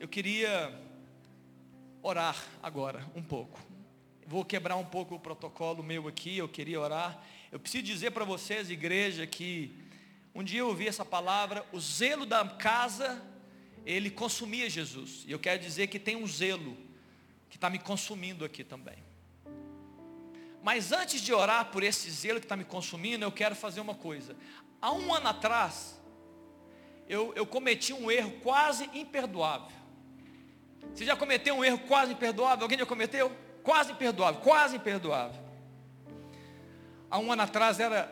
eu queria orar agora um pouco. Vou quebrar um pouco o protocolo meu aqui, eu queria orar. Eu preciso dizer para vocês, igreja, que um dia eu ouvi essa palavra, o zelo da casa, ele consumia Jesus. E eu quero dizer que tem um zelo que está me consumindo aqui também. Mas antes de orar por esse zelo que está me consumindo, eu quero fazer uma coisa. Há um ano atrás, eu, eu cometi um erro quase imperdoável. Você já cometeu um erro quase imperdoável? Alguém já cometeu? Quase imperdoável, quase imperdoável. Há um ano atrás era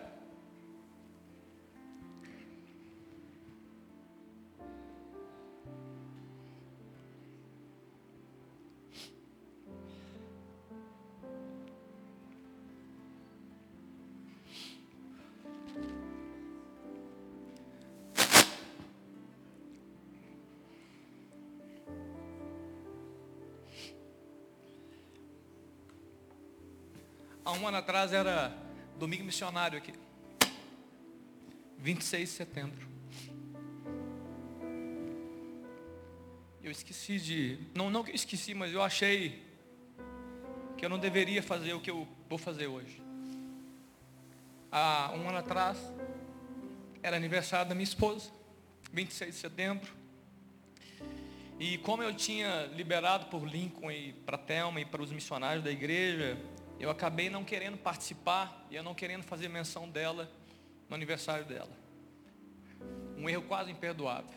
um ano atrás era domingo missionário aqui. 26 de setembro. Eu esqueci de. Não, não que eu esqueci, mas eu achei que eu não deveria fazer o que eu vou fazer hoje. Há um ano atrás, era aniversário da minha esposa, 26 de setembro. E como eu tinha liberado por Lincoln e para Thelma e para os missionários da igreja, eu acabei não querendo participar e eu não querendo fazer menção dela no aniversário dela. Um erro quase imperdoável.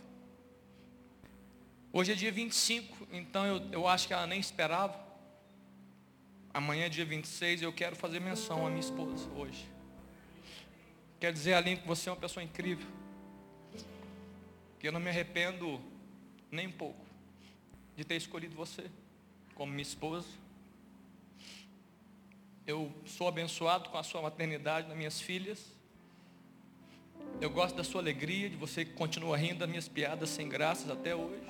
Hoje é dia 25, então eu, eu acho que ela nem esperava. Amanhã é dia 26 e eu quero fazer menção à minha esposa hoje. Quero dizer, Aline, que você é uma pessoa incrível. Que eu não me arrependo nem um pouco de ter escolhido você como minha esposa eu sou abençoado com a sua maternidade nas minhas filhas. Eu gosto da sua alegria, de você que continua rindo das minhas piadas sem graças até hoje.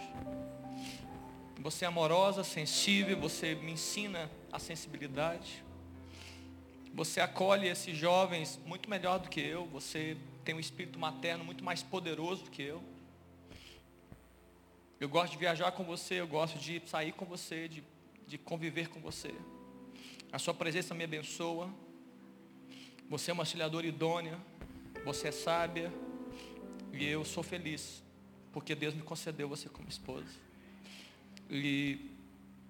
Você é amorosa, sensível, você me ensina a sensibilidade. Você acolhe esses jovens muito melhor do que eu. Você tem um espírito materno muito mais poderoso do que eu. Eu gosto de viajar com você, eu gosto de sair com você, de, de conviver com você. A sua presença me abençoa. Você é uma auxiliadora idônea. Você é sábia. E eu sou feliz. Porque Deus me concedeu você como esposa. E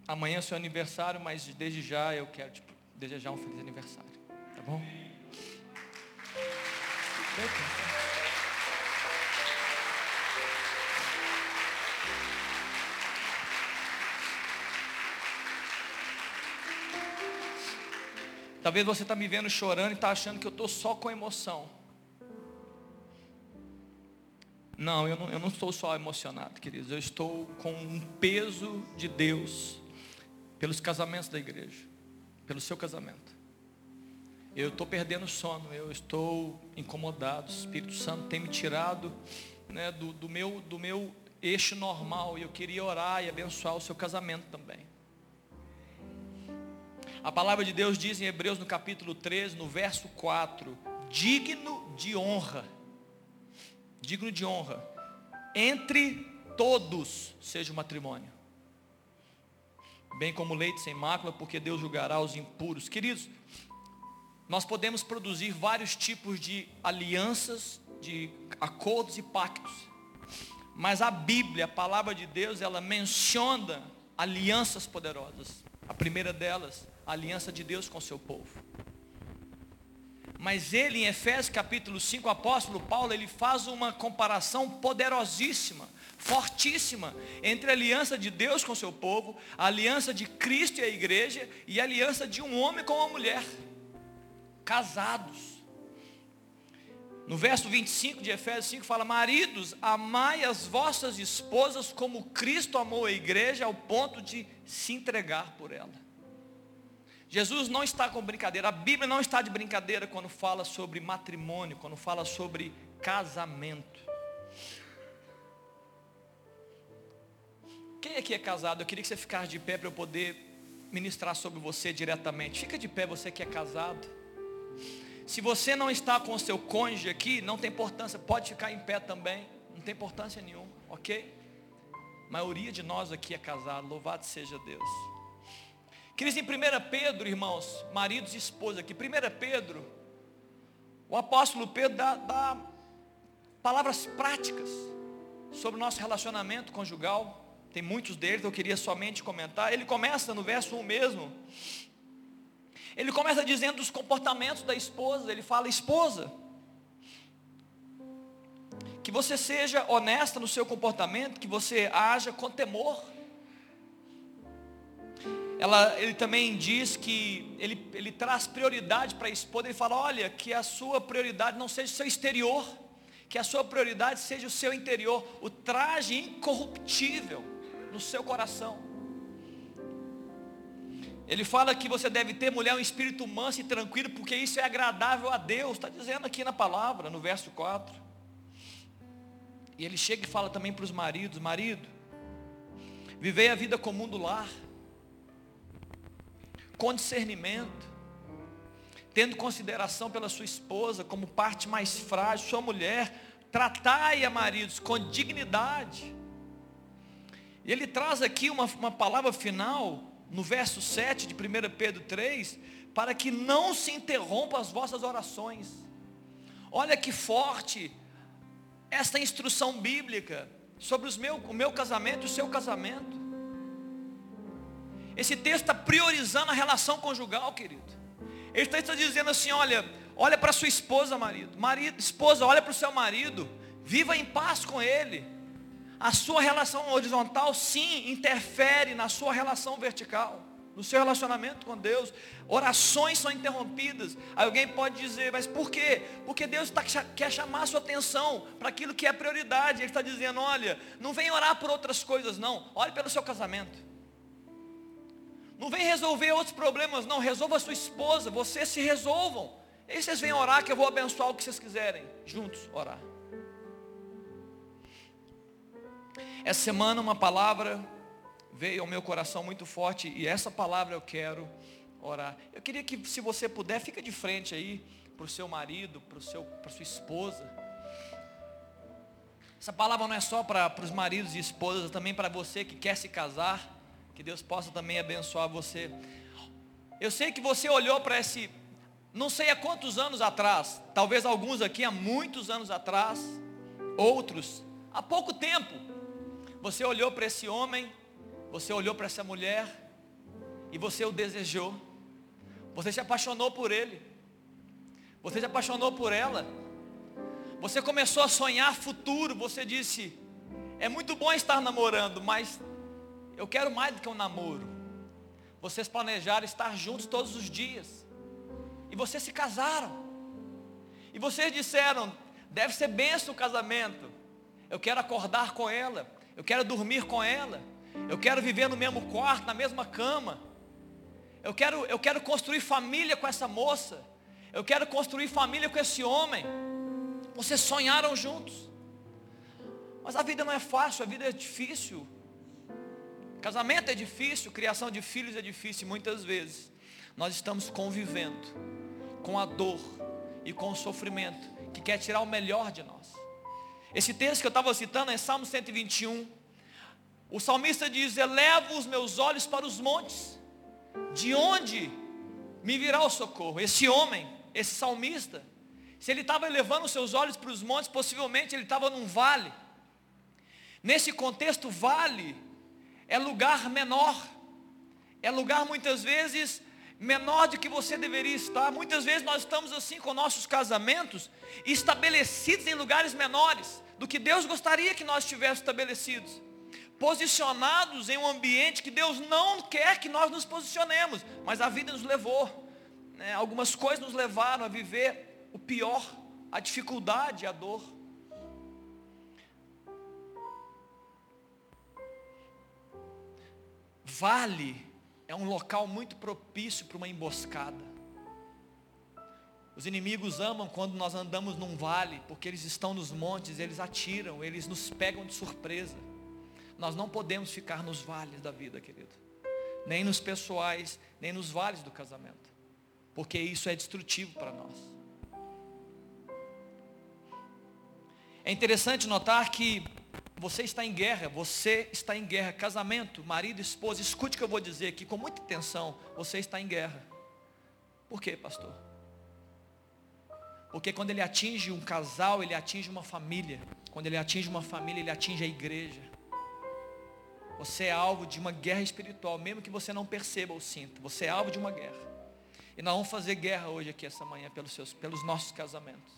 amanhã é seu aniversário, mas desde já eu quero te desejar um feliz aniversário. Tá bom? Talvez você está me vendo chorando e está achando que eu estou só com emoção. Não eu, não, eu não estou só emocionado, queridos. Eu estou com um peso de Deus pelos casamentos da igreja, pelo seu casamento. Eu estou perdendo sono, eu estou incomodado. O Espírito Santo tem me tirado né, do, do, meu, do meu eixo normal. E eu queria orar e abençoar o seu casamento também. A palavra de Deus diz em Hebreus no capítulo 13, no verso 4, digno de honra. Digno de honra. Entre todos seja o matrimônio. Bem como leite sem mácula, porque Deus julgará os impuros. Queridos, nós podemos produzir vários tipos de alianças, de acordos e pactos. Mas a Bíblia, a palavra de Deus, ela menciona alianças poderosas. A primeira delas a aliança de Deus com seu povo. Mas ele, em Efésios capítulo 5, o apóstolo Paulo, ele faz uma comparação poderosíssima, fortíssima, entre a aliança de Deus com seu povo, a aliança de Cristo e a igreja, e a aliança de um homem com uma mulher, casados. No verso 25 de Efésios 5 fala: Maridos, amai as vossas esposas como Cristo amou a igreja ao ponto de se entregar por ela. Jesus não está com brincadeira, a Bíblia não está de brincadeira quando fala sobre matrimônio, quando fala sobre casamento. Quem aqui é casado? Eu queria que você ficasse de pé para eu poder ministrar sobre você diretamente. Fica de pé, você que é casado. Se você não está com o seu cônjuge aqui, não tem importância, pode ficar em pé também, não tem importância nenhuma, ok? A maioria de nós aqui é casado, louvado seja Deus. Queridos, em 1 Pedro, irmãos, maridos e esposas aqui, 1 Pedro, o apóstolo Pedro dá, dá palavras práticas sobre o nosso relacionamento conjugal. Tem muitos deles, eu queria somente comentar. Ele começa no verso 1 mesmo. Ele começa dizendo dos comportamentos da esposa. Ele fala, esposa, que você seja honesta no seu comportamento, que você haja com temor. Ela, ele também diz que ele, ele traz prioridade para a esposa. Ele fala: olha, que a sua prioridade não seja o seu exterior, que a sua prioridade seja o seu interior, o traje incorruptível no seu coração. Ele fala que você deve ter, mulher, um espírito manso e tranquilo, porque isso é agradável a Deus. Está dizendo aqui na palavra, no verso 4. E ele chega e fala também para os maridos: marido, vivei a vida comum do lar, com discernimento, tendo consideração pela sua esposa como parte mais frágil, sua mulher, tratai-a, maridos, com dignidade. E ele traz aqui uma, uma palavra final, no verso 7 de 1 Pedro 3, para que não se interrompam as vossas orações. Olha que forte esta instrução bíblica sobre os meu, o meu casamento e o seu casamento. Esse texto está priorizando a relação conjugal, querido. Ele está dizendo assim: olha, olha para sua esposa, marido. Marido, esposa, olha para o seu marido. Viva em paz com ele. A sua relação horizontal, sim, interfere na sua relação vertical no seu relacionamento com Deus, orações são interrompidas. Alguém pode dizer, mas por quê? Porque Deus tá, quer chamar a sua atenção para aquilo que é prioridade. Ele está dizendo, olha, não vem orar por outras coisas, não. Olhe pelo seu casamento. Não vem resolver outros problemas, não. Resolva a sua esposa, vocês se resolvam. E vocês vêm orar que eu vou abençoar o que vocês quiserem. Juntos, orar. Essa semana uma palavra veio ao meu coração muito forte e essa palavra eu quero orar. Eu queria que, se você puder, fica de frente aí para o seu marido, para a sua esposa. Essa palavra não é só para os maridos e esposas, é também para você que quer se casar. Que Deus possa também abençoar você. Eu sei que você olhou para esse, não sei há quantos anos atrás, talvez alguns aqui há muitos anos atrás, outros há pouco tempo. Você olhou para esse homem você olhou para essa mulher e você o desejou. Você se apaixonou por ele. Você se apaixonou por ela. Você começou a sonhar futuro. Você disse: É muito bom estar namorando, mas eu quero mais do que um namoro. Vocês planejaram estar juntos todos os dias. E vocês se casaram. E vocês disseram: Deve ser benção o casamento. Eu quero acordar com ela. Eu quero dormir com ela. Eu quero viver no mesmo quarto, na mesma cama. Eu quero, eu quero construir família com essa moça. Eu quero construir família com esse homem. Vocês sonharam juntos. Mas a vida não é fácil, a vida é difícil. Casamento é difícil, criação de filhos é difícil. Muitas vezes nós estamos convivendo com a dor e com o sofrimento que quer tirar o melhor de nós. Esse texto que eu estava citando é Salmo 121. O salmista diz: Elevo os meus olhos para os montes, de onde me virá o socorro? Esse homem, esse salmista, se ele estava elevando os seus olhos para os montes, possivelmente ele estava num vale. Nesse contexto, vale é lugar menor, é lugar muitas vezes menor do que você deveria estar. Muitas vezes nós estamos assim com nossos casamentos, estabelecidos em lugares menores do que Deus gostaria que nós estivéssemos estabelecidos posicionados em um ambiente que Deus não quer que nós nos posicionemos, mas a vida nos levou. Né? Algumas coisas nos levaram a viver o pior, a dificuldade, a dor. Vale é um local muito propício para uma emboscada. Os inimigos amam quando nós andamos num vale, porque eles estão nos montes, eles atiram, eles nos pegam de surpresa. Nós não podemos ficar nos vales da vida, querido. Nem nos pessoais, nem nos vales do casamento. Porque isso é destrutivo para nós. É interessante notar que Você está em guerra, você está em guerra. Casamento, marido, esposa, escute o que eu vou dizer aqui com muita atenção. Você está em guerra. Por quê, pastor? Porque quando ele atinge um casal, ele atinge uma família. Quando ele atinge uma família, ele atinge a igreja. Você é alvo de uma guerra espiritual, mesmo que você não perceba ou sinta. Você é alvo de uma guerra. E nós vamos fazer guerra hoje aqui essa manhã pelos, seus, pelos nossos casamentos.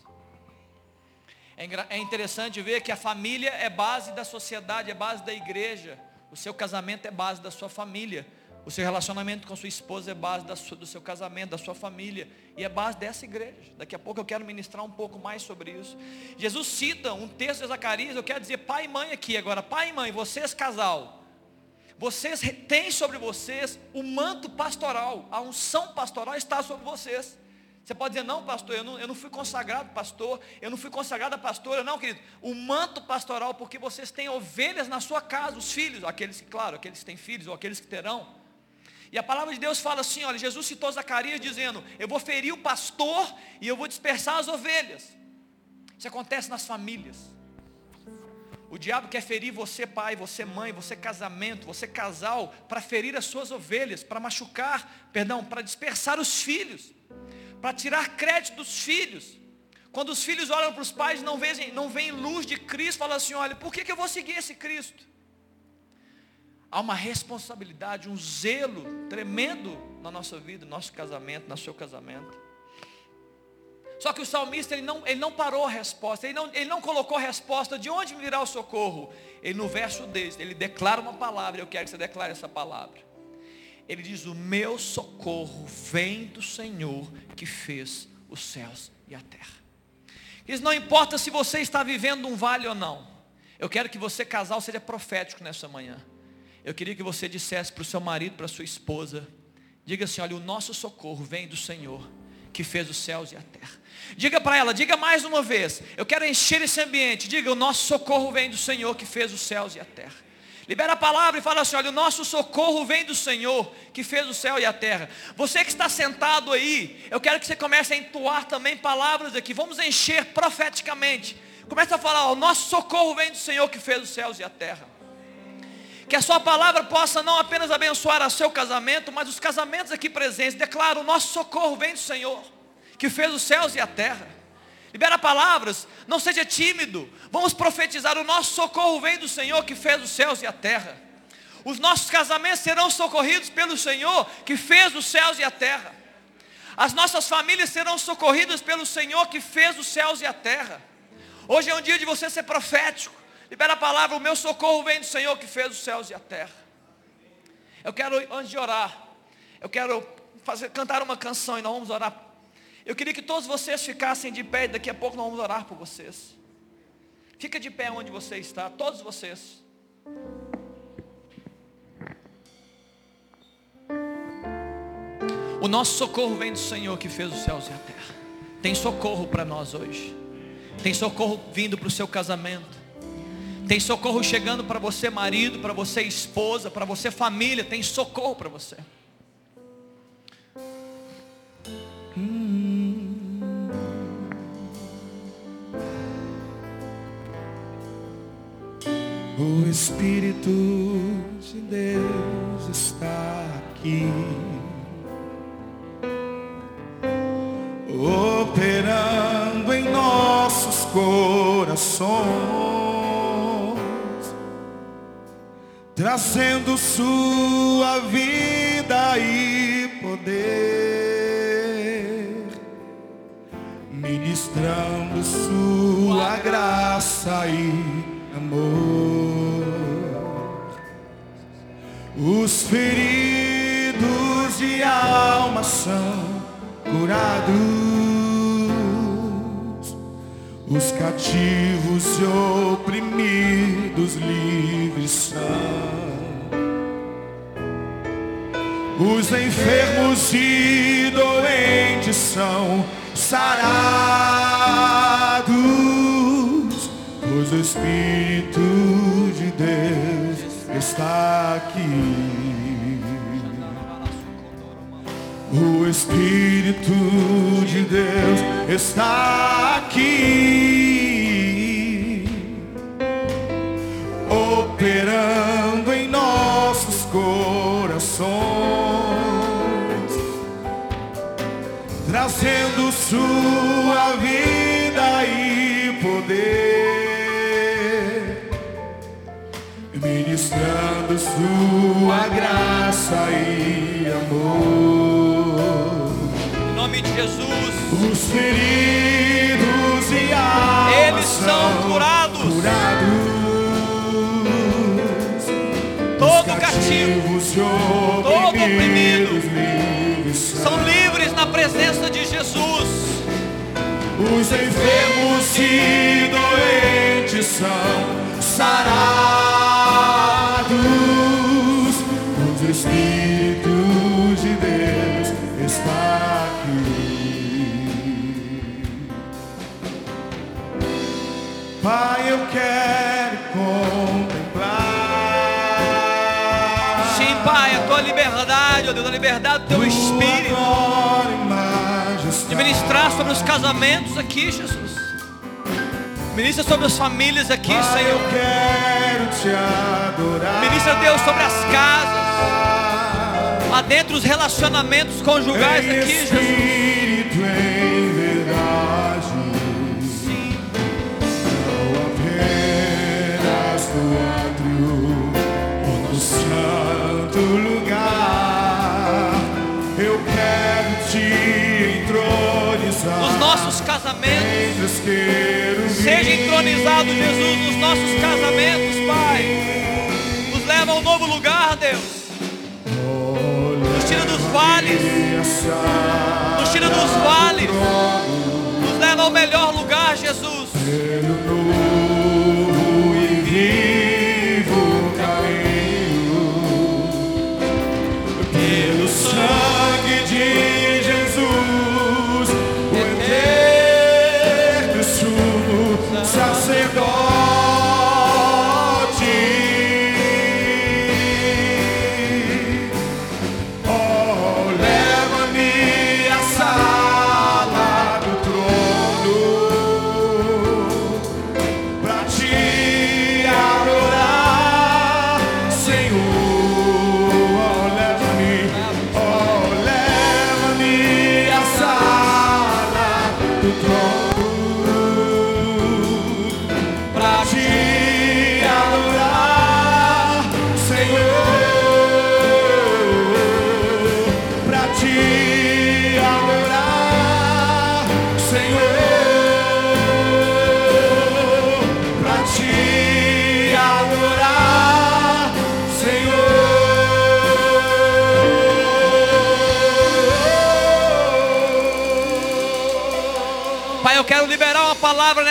É, é interessante ver que a família é base da sociedade, é base da igreja. O seu casamento é base da sua família. O seu relacionamento com sua esposa é base do seu casamento, da sua família. E é base dessa igreja. Daqui a pouco eu quero ministrar um pouco mais sobre isso. Jesus cita um texto de Zacarias, eu quero dizer pai e mãe aqui agora. Pai e mãe, vocês casal. Vocês têm sobre vocês o manto pastoral. A unção pastoral está sobre vocês. Você pode dizer, não, pastor, eu não, eu não fui consagrado pastor, eu não fui consagrada pastora, não, querido. O manto pastoral, porque vocês têm ovelhas na sua casa, os filhos, aqueles que, claro, aqueles que têm filhos ou aqueles que terão. E a palavra de Deus fala assim, olha, Jesus citou Zacarias dizendo, eu vou ferir o pastor e eu vou dispersar as ovelhas. Isso acontece nas famílias. O diabo quer ferir você pai, você mãe, você casamento, você casal, para ferir as suas ovelhas, para machucar, perdão, para dispersar os filhos, para tirar crédito dos filhos. Quando os filhos olham para os pais não veem, não veem luz de Cristo, falam assim, olha, por que, que eu vou seguir esse Cristo? há uma responsabilidade, um zelo tremendo na nossa vida, no nosso casamento, no seu casamento. Só que o salmista ele não, ele não parou a resposta, ele não, ele não colocou a resposta de onde virá o socorro. Ele no verso 10, ele declara uma palavra, eu quero que você declare essa palavra. Ele diz: O meu socorro vem do Senhor que fez os céus e a terra. Diz: Não importa se você está vivendo um vale ou não. Eu quero que você, casal, seja profético nessa manhã. Eu queria que você dissesse para o seu marido, para a sua esposa, diga assim, olha, o nosso socorro vem do Senhor, que fez os céus e a terra. Diga para ela, diga mais uma vez, eu quero encher esse ambiente, diga, o nosso socorro vem do Senhor, que fez os céus e a terra. Libera a palavra e fala assim: olha, o nosso socorro vem do Senhor, que fez o céu e a terra. Você que está sentado aí, eu quero que você comece a entoar também palavras aqui. Vamos encher profeticamente. Começa a falar: ó, o nosso socorro vem do Senhor, que fez os céus e a terra. Que a sua palavra possa não apenas abençoar o seu casamento, mas os casamentos aqui presentes. Declara, o nosso socorro vem do Senhor, que fez os céus e a terra. Libera palavras, não seja tímido. Vamos profetizar, o nosso socorro vem do Senhor, que fez os céus e a terra. Os nossos casamentos serão socorridos pelo Senhor, que fez os céus e a terra. As nossas famílias serão socorridas pelo Senhor, que fez os céus e a terra. Hoje é um dia de você ser profético. Libera a palavra, o meu socorro vem do Senhor que fez os céus e a terra. Eu quero, antes de orar, eu quero fazer, cantar uma canção e nós vamos orar. Eu queria que todos vocês ficassem de pé e daqui a pouco nós vamos orar por vocês. Fica de pé onde você está, todos vocês. O nosso socorro vem do Senhor que fez os céus e a terra. Tem socorro para nós hoje. Tem socorro vindo para o seu casamento. Tem socorro chegando para você, marido, para você, esposa, para você, família. Tem socorro para você. O Espírito de Deus está aqui, operando em nossos corações. Trazendo sua vida e poder, ministrando sua graça e amor. Os feridos de alma são curados, os cativos e oprimidos livres são. Os enfermos e doentes são sarados, pois o Espírito de Deus está aqui. O Espírito de Deus está aqui. operando sua graça e amor. Em nome de Jesus. Os feridos e almas Eles são curados. curados. Todo cativo todo oprimido livres são livres na presença de Jesus. Os enfermos e doentes são sarados. Pai, eu quero contemplar. Sim, Pai, a tua liberdade, ó Deus, a liberdade do teu espírito. De ministrar sobre os casamentos aqui, Jesus. Ministra sobre as famílias aqui, Pai, Senhor. eu quero te adorar. Ministra, Deus, sobre as casas. Lá dentro os relacionamentos conjugais aqui, Jesus. Casamentos. Seja entronizado, Jesus, nos nossos casamentos, Pai. Nos leva a um novo lugar, Deus. Nos tira dos vales. Nos tira dos vales. Nos leva ao melhor lugar, Jesus.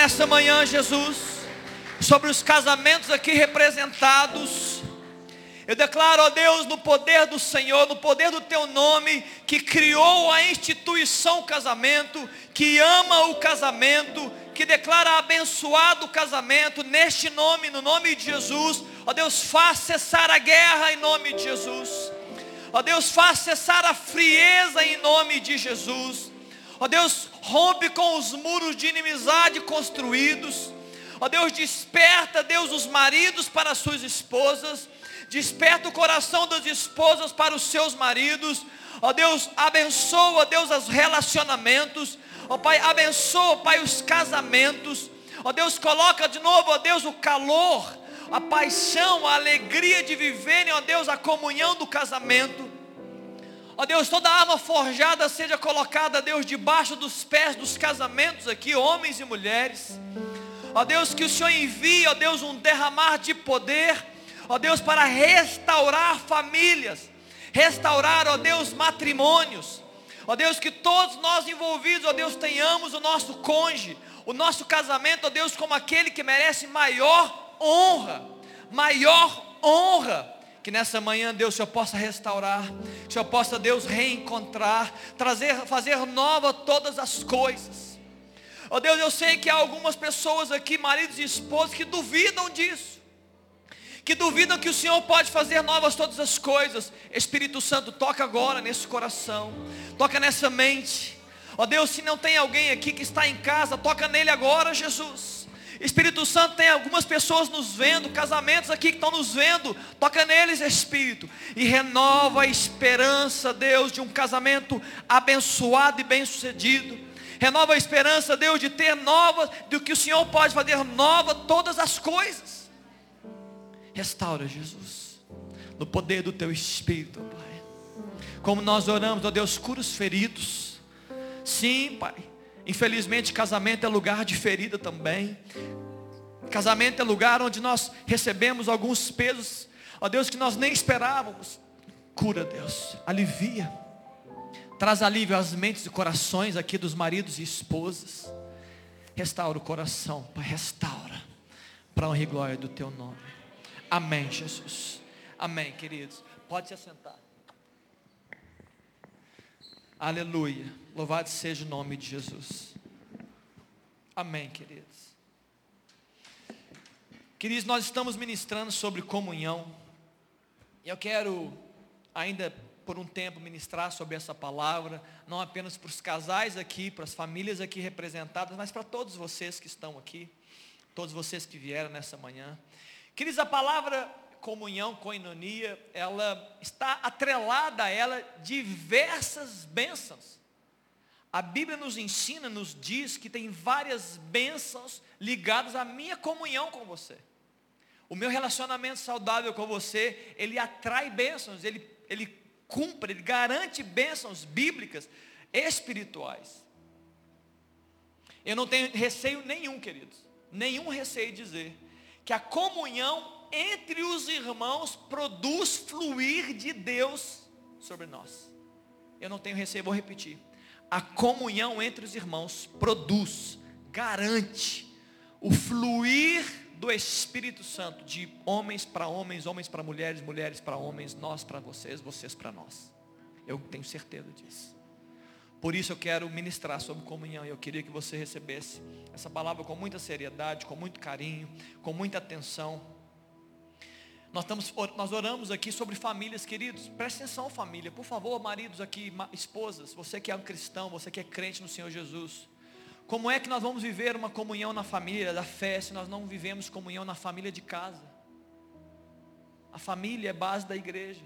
Nesta manhã, Jesus, sobre os casamentos aqui representados. Eu declaro, ó Deus, no poder do Senhor, no poder do Teu nome, que criou a instituição casamento, que ama o casamento, que declara abençoado o casamento, neste nome, no nome de Jesus. Ó Deus, faz cessar a guerra em nome de Jesus. Ó Deus, faz cessar a frieza em nome de Jesus. Ó Deus, rompe com os muros de inimizade construídos. Ó Deus, desperta, Deus, os maridos para as suas esposas. Desperta o coração das esposas para os seus maridos. Ó Deus, abençoa, Deus, os relacionamentos. Ó Pai, abençoa, Pai, os casamentos. Ó Deus, coloca de novo, ó Deus, o calor, a paixão, a alegria de viverem, ó Deus, a comunhão do casamento. Ó Deus, toda arma forjada seja colocada, Deus, debaixo dos pés dos casamentos aqui, homens e mulheres. Ó Deus, que o Senhor envie, ó Deus, um derramar de poder, ó Deus, para restaurar famílias, restaurar, ó Deus, matrimônios. Ó Deus, que todos nós envolvidos, ó Deus, tenhamos o nosso cônjuge, o nosso casamento, ó Deus, como aquele que merece maior honra, maior honra. Que nessa manhã, Deus, o Senhor possa restaurar, que o Senhor possa, Deus, reencontrar, trazer, fazer nova todas as coisas. Ó Deus, eu sei que há algumas pessoas aqui, maridos e esposas, que duvidam disso. Que duvidam que o Senhor pode fazer novas todas as coisas. Espírito Santo, toca agora nesse coração. Toca nessa mente. Ó Deus, se não tem alguém aqui que está em casa, toca nele agora, Jesus. Espírito Santo tem algumas pessoas nos vendo, casamentos aqui que estão nos vendo. Toca neles, Espírito. E renova a esperança, Deus, de um casamento abençoado e bem-sucedido. Renova a esperança, Deus, de ter novas, do que o Senhor pode fazer nova todas as coisas. Restaura, Jesus, no poder do Teu Espírito, Pai. Como nós oramos, ó Deus, cura os feridos. Sim, Pai. Infelizmente, casamento é lugar de ferida também. Casamento é lugar onde nós recebemos alguns pesos, ó Deus, que nós nem esperávamos. Cura, Deus, alivia. Traz alívio às mentes e corações aqui dos maridos e esposas. Restaura o coração, Pai, restaura. Para honra e glória do Teu nome. Amém, Jesus. Amém, queridos. Pode se assentar. Aleluia. Louvado seja o nome de Jesus. Amém, queridos. Queridos, nós estamos ministrando sobre comunhão. E eu quero ainda por um tempo ministrar sobre essa palavra, não apenas para os casais aqui, para as famílias aqui representadas, mas para todos vocês que estão aqui, todos vocês que vieram nessa manhã. Queridos, a palavra comunhão, coinonia, ela está atrelada a ela diversas bênçãos. A Bíblia nos ensina, nos diz que tem várias bênçãos ligadas à minha comunhão com você. O meu relacionamento saudável com você, ele atrai bênçãos, ele, ele cumpre, ele garante bênçãos bíblicas, espirituais. Eu não tenho receio nenhum, queridos, nenhum receio de dizer que a comunhão entre os irmãos produz fluir de Deus sobre nós. Eu não tenho receio, vou repetir. A comunhão entre os irmãos produz, garante o fluir do Espírito Santo de homens para homens, homens para mulheres, mulheres para homens, nós para vocês, vocês para nós. Eu tenho certeza disso. Por isso eu quero ministrar sobre comunhão e eu queria que você recebesse essa palavra com muita seriedade, com muito carinho, com muita atenção. Nós, estamos, nós oramos aqui sobre famílias, queridos. Preste atenção, família. Por favor, maridos aqui, esposas, você que é um cristão, você que é crente no Senhor Jesus. Como é que nós vamos viver uma comunhão na família da fé se nós não vivemos comunhão na família de casa? A família é base da igreja.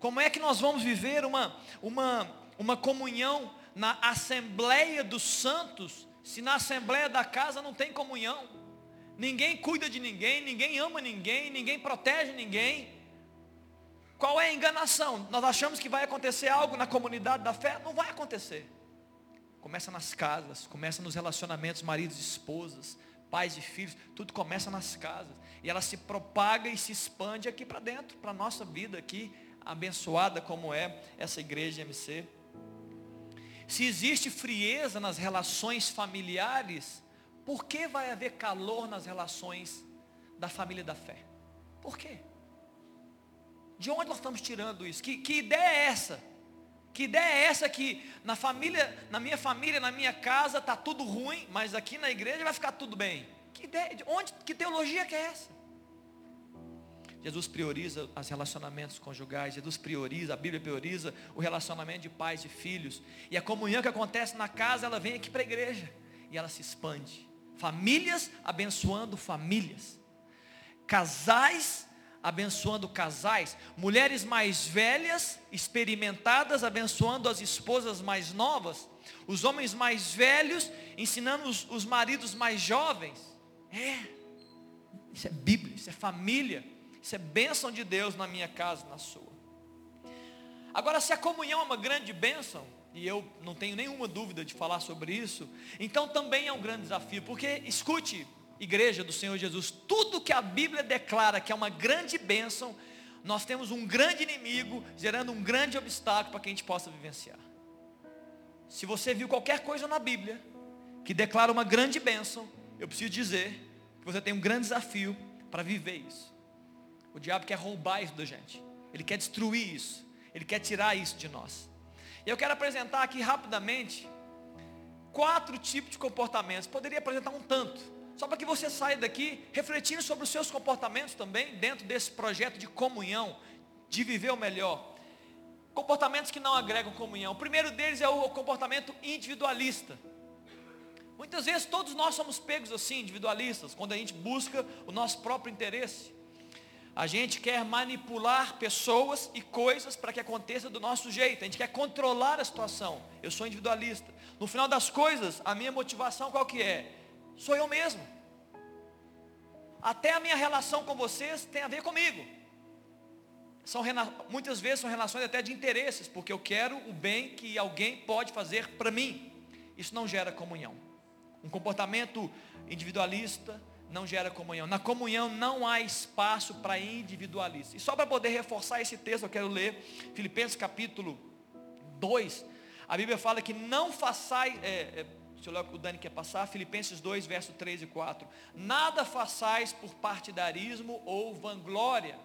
Como é que nós vamos viver uma, uma, uma comunhão na Assembleia dos Santos se na Assembleia da casa não tem comunhão? Ninguém cuida de ninguém, ninguém ama ninguém, ninguém protege ninguém. Qual é a enganação? Nós achamos que vai acontecer algo na comunidade da fé? Não vai acontecer. Começa nas casas, começa nos relacionamentos, maridos e esposas, pais e filhos, tudo começa nas casas. E ela se propaga e se expande aqui para dentro, para a nossa vida aqui, abençoada como é essa igreja MC. Se existe frieza nas relações familiares, por que vai haver calor nas relações da família da fé? Por quê? De onde nós estamos tirando isso? Que, que ideia é essa? Que ideia é essa que na família, na minha família, na minha casa está tudo ruim, mas aqui na igreja vai ficar tudo bem? Que ideia? Onde? Que teologia que é essa? Jesus prioriza os relacionamentos conjugais, Jesus prioriza, a Bíblia prioriza o relacionamento de pais e filhos. E a comunhão que acontece na casa, ela vem aqui para a igreja e ela se expande. Famílias abençoando famílias. Casais abençoando casais. Mulheres mais velhas, experimentadas, abençoando as esposas mais novas. Os homens mais velhos ensinando os, os maridos mais jovens. É. Isso é Bíblia, isso é família. Isso é bênção de Deus na minha casa, na sua. Agora, se a comunhão é uma grande bênção, e eu não tenho nenhuma dúvida de falar sobre isso, então também é um grande desafio, porque escute, igreja do Senhor Jesus, tudo que a Bíblia declara que é uma grande bênção, nós temos um grande inimigo gerando um grande obstáculo para que a gente possa vivenciar. Se você viu qualquer coisa na Bíblia que declara uma grande bênção, eu preciso dizer que você tem um grande desafio para viver isso. O diabo quer roubar isso da gente. Ele quer destruir isso. Ele quer tirar isso de nós. Eu quero apresentar aqui rapidamente quatro tipos de comportamentos. Poderia apresentar um tanto, só para que você saia daqui refletindo sobre os seus comportamentos também dentro desse projeto de comunhão, de viver o melhor. Comportamentos que não agregam comunhão. O primeiro deles é o comportamento individualista. Muitas vezes todos nós somos pegos assim, individualistas, quando a gente busca o nosso próprio interesse. A gente quer manipular pessoas e coisas para que aconteça do nosso jeito. A gente quer controlar a situação. Eu sou individualista. No final das coisas, a minha motivação qual que é? Sou eu mesmo. Até a minha relação com vocês tem a ver comigo. São, muitas vezes são relações até de interesses, porque eu quero o bem que alguém pode fazer para mim. Isso não gera comunhão. Um comportamento individualista não gera comunhão. Na comunhão não há espaço para individualista. E só para poder reforçar esse texto, eu quero ler Filipenses capítulo 2. A Bíblia fala que não façais, é, é, se o Dani quer passar, Filipenses 2, verso 3 e 4. Nada façais por partidarismo ou vanglória,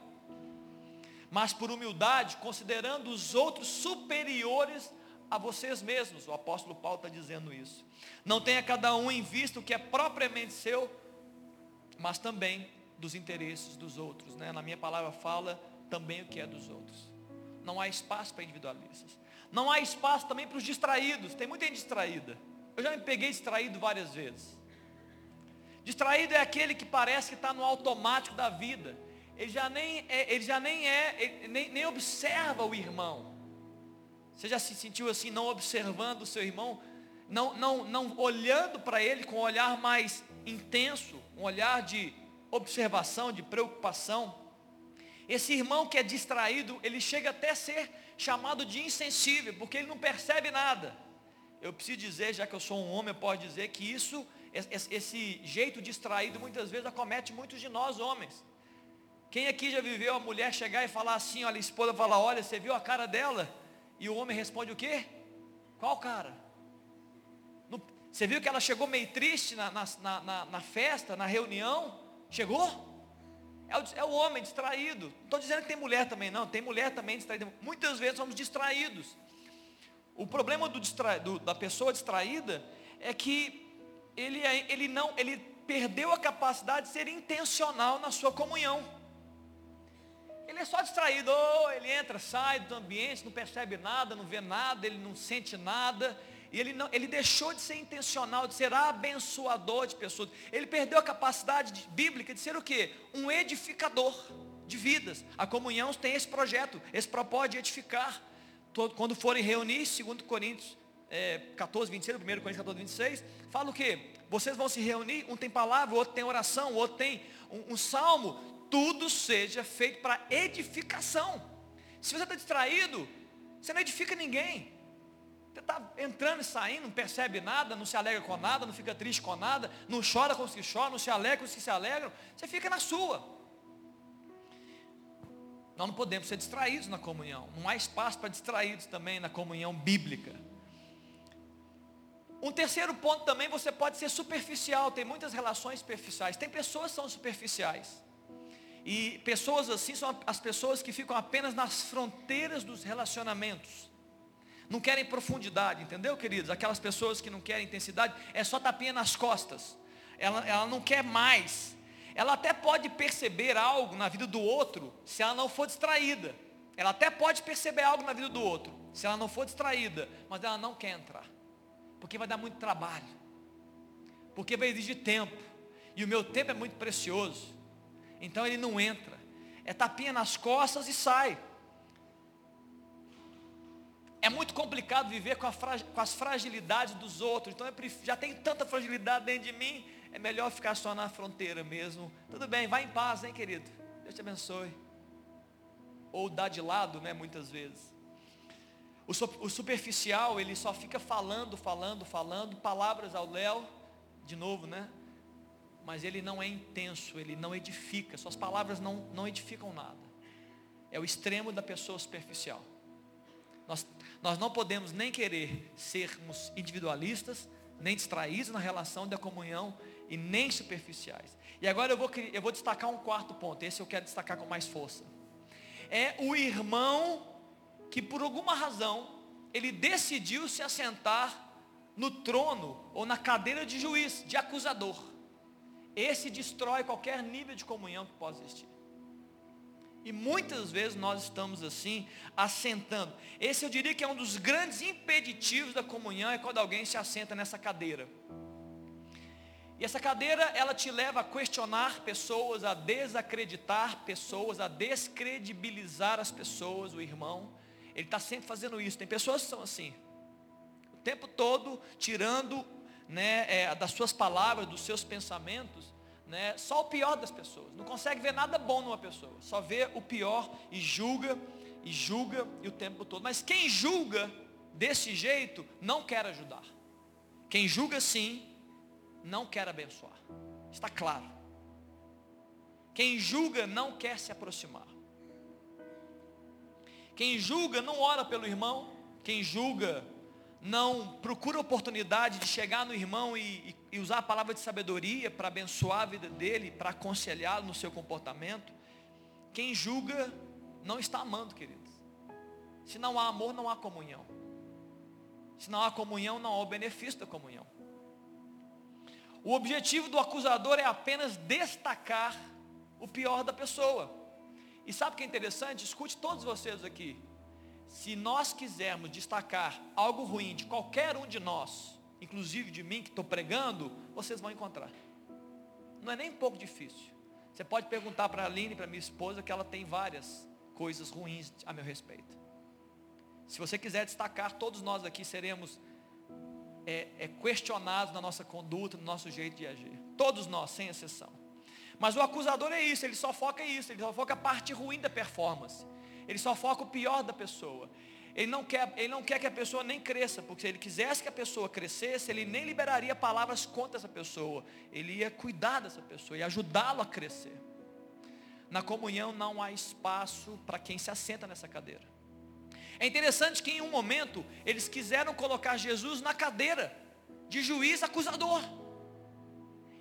mas por humildade, considerando os outros superiores a vocês mesmos. O apóstolo Paulo está dizendo isso. Não tenha cada um em vista o que é propriamente seu, mas também dos interesses dos outros. Né? Na minha palavra fala também o que é dos outros. Não há espaço para individualistas. Não há espaço também para os distraídos. Tem muita gente distraída. Eu já me peguei distraído várias vezes. Distraído é aquele que parece que está no automático da vida. Ele já nem é, ele já nem é, ele nem, nem observa o irmão. Você já se sentiu assim, não observando o seu irmão, não, não, não olhando para ele com um olhar mais intenso, um olhar de observação, de preocupação. Esse irmão que é distraído, ele chega até a ser chamado de insensível, porque ele não percebe nada. Eu preciso dizer, já que eu sou um homem, eu posso dizer que isso, esse jeito distraído, muitas vezes acomete muitos de nós homens. Quem aqui já viveu a mulher chegar e falar assim, olha, a esposa fala, olha, você viu a cara dela? E o homem responde o quê? Qual cara? Você viu que ela chegou meio triste na, na, na, na festa, na reunião? Chegou? É o, é o homem distraído. Não estou dizendo que tem mulher também, não. Tem mulher também distraída. Muitas vezes somos distraídos. O problema do distra, do, da pessoa distraída é que ele, é, ele não, ele perdeu a capacidade de ser intencional na sua comunhão. Ele é só distraído, oh, ele entra, sai do ambiente, não percebe nada, não vê nada, ele não sente nada. E ele, não, ele deixou de ser intencional, de ser abençoador de pessoas. Ele perdeu a capacidade de, bíblica de ser o quê? Um edificador de vidas. A comunhão tem esse projeto, esse propósito de edificar. Todo, quando forem reunir, 2 Coríntios é, 14, 26, 1 Coríntios 14, 26, fala o quê? Vocês vão se reunir, um tem palavra, o outro tem oração, o outro tem um, um salmo, tudo seja feito para edificação. Se você está distraído, você não edifica ninguém. Você está entrando e saindo, não percebe nada, não se alegra com nada, não fica triste com nada, não chora com os que choram, não se alegra com os que se alegram, você fica na sua. Nós não podemos ser distraídos na comunhão. Não há espaço para distraídos também na comunhão bíblica. Um terceiro ponto também, você pode ser superficial, tem muitas relações superficiais. Tem pessoas que são superficiais. E pessoas assim são as pessoas que ficam apenas nas fronteiras dos relacionamentos. Não querem profundidade, entendeu, queridos? Aquelas pessoas que não querem intensidade, é só tapinha nas costas. Ela, ela não quer mais. Ela até pode perceber algo na vida do outro, se ela não for distraída. Ela até pode perceber algo na vida do outro, se ela não for distraída, mas ela não quer entrar. Porque vai dar muito trabalho. Porque vai exigir tempo. E o meu tempo é muito precioso. Então ele não entra. É tapinha nas costas e sai. É muito complicado viver com, com as fragilidades dos outros. Então eu já tenho tanta fragilidade dentro de mim. É melhor ficar só na fronteira mesmo. Tudo bem, vai em paz, hein, querido? Deus te abençoe. Ou dá de lado, né, muitas vezes. O, o superficial, ele só fica falando, falando, falando, palavras ao Léo, de novo, né? mas ele não é intenso, ele não edifica, suas palavras não, não edificam nada. É o extremo da pessoa superficial. Nós, nós não podemos nem querer sermos individualistas, nem distraídos na relação da comunhão e nem superficiais. E agora eu vou, eu vou destacar um quarto ponto, esse eu quero destacar com mais força. É o irmão que por alguma razão ele decidiu se assentar no trono ou na cadeira de juiz, de acusador. Esse destrói qualquer nível de comunhão que possa existir. E muitas vezes nós estamos assim, assentando. Esse eu diria que é um dos grandes impeditivos da comunhão, é quando alguém se assenta nessa cadeira. E essa cadeira, ela te leva a questionar pessoas, a desacreditar pessoas, a descredibilizar as pessoas, o irmão. Ele está sempre fazendo isso. Tem pessoas que são assim. O tempo todo tirando né, é, das suas palavras, dos seus pensamentos, né, só o pior das pessoas. Não consegue ver nada bom numa pessoa. Só vê o pior e julga, e julga e o tempo todo. Mas quem julga desse jeito não quer ajudar. Quem julga sim não quer abençoar. Está claro. Quem julga não quer se aproximar. Quem julga não ora pelo irmão. Quem julga não procura oportunidade de chegar no irmão e, e usar a palavra de sabedoria para abençoar a vida dele, para aconselhá-lo no seu comportamento. Quem julga não está amando, queridos. Se não há amor, não há comunhão. Se não há comunhão, não há o benefício da comunhão. O objetivo do acusador é apenas destacar o pior da pessoa. E sabe o que é interessante? Escute todos vocês aqui. Se nós quisermos destacar algo ruim de qualquer um de nós, inclusive de mim que estou pregando, vocês vão encontrar. Não é nem um pouco difícil. Você pode perguntar para a Aline, para minha esposa, que ela tem várias coisas ruins a meu respeito. Se você quiser destacar, todos nós aqui seremos é, é questionados na nossa conduta, no nosso jeito de agir. Todos nós, sem exceção. Mas o acusador é isso, ele só foca isso, ele só foca a parte ruim da performance. Ele só foca o pior da pessoa. Ele não, quer, ele não quer que a pessoa nem cresça, porque se ele quisesse que a pessoa crescesse, ele nem liberaria palavras contra essa pessoa. Ele ia cuidar dessa pessoa e ajudá-lo a crescer. Na comunhão não há espaço para quem se assenta nessa cadeira. É interessante que em um momento eles quiseram colocar Jesus na cadeira de juiz acusador.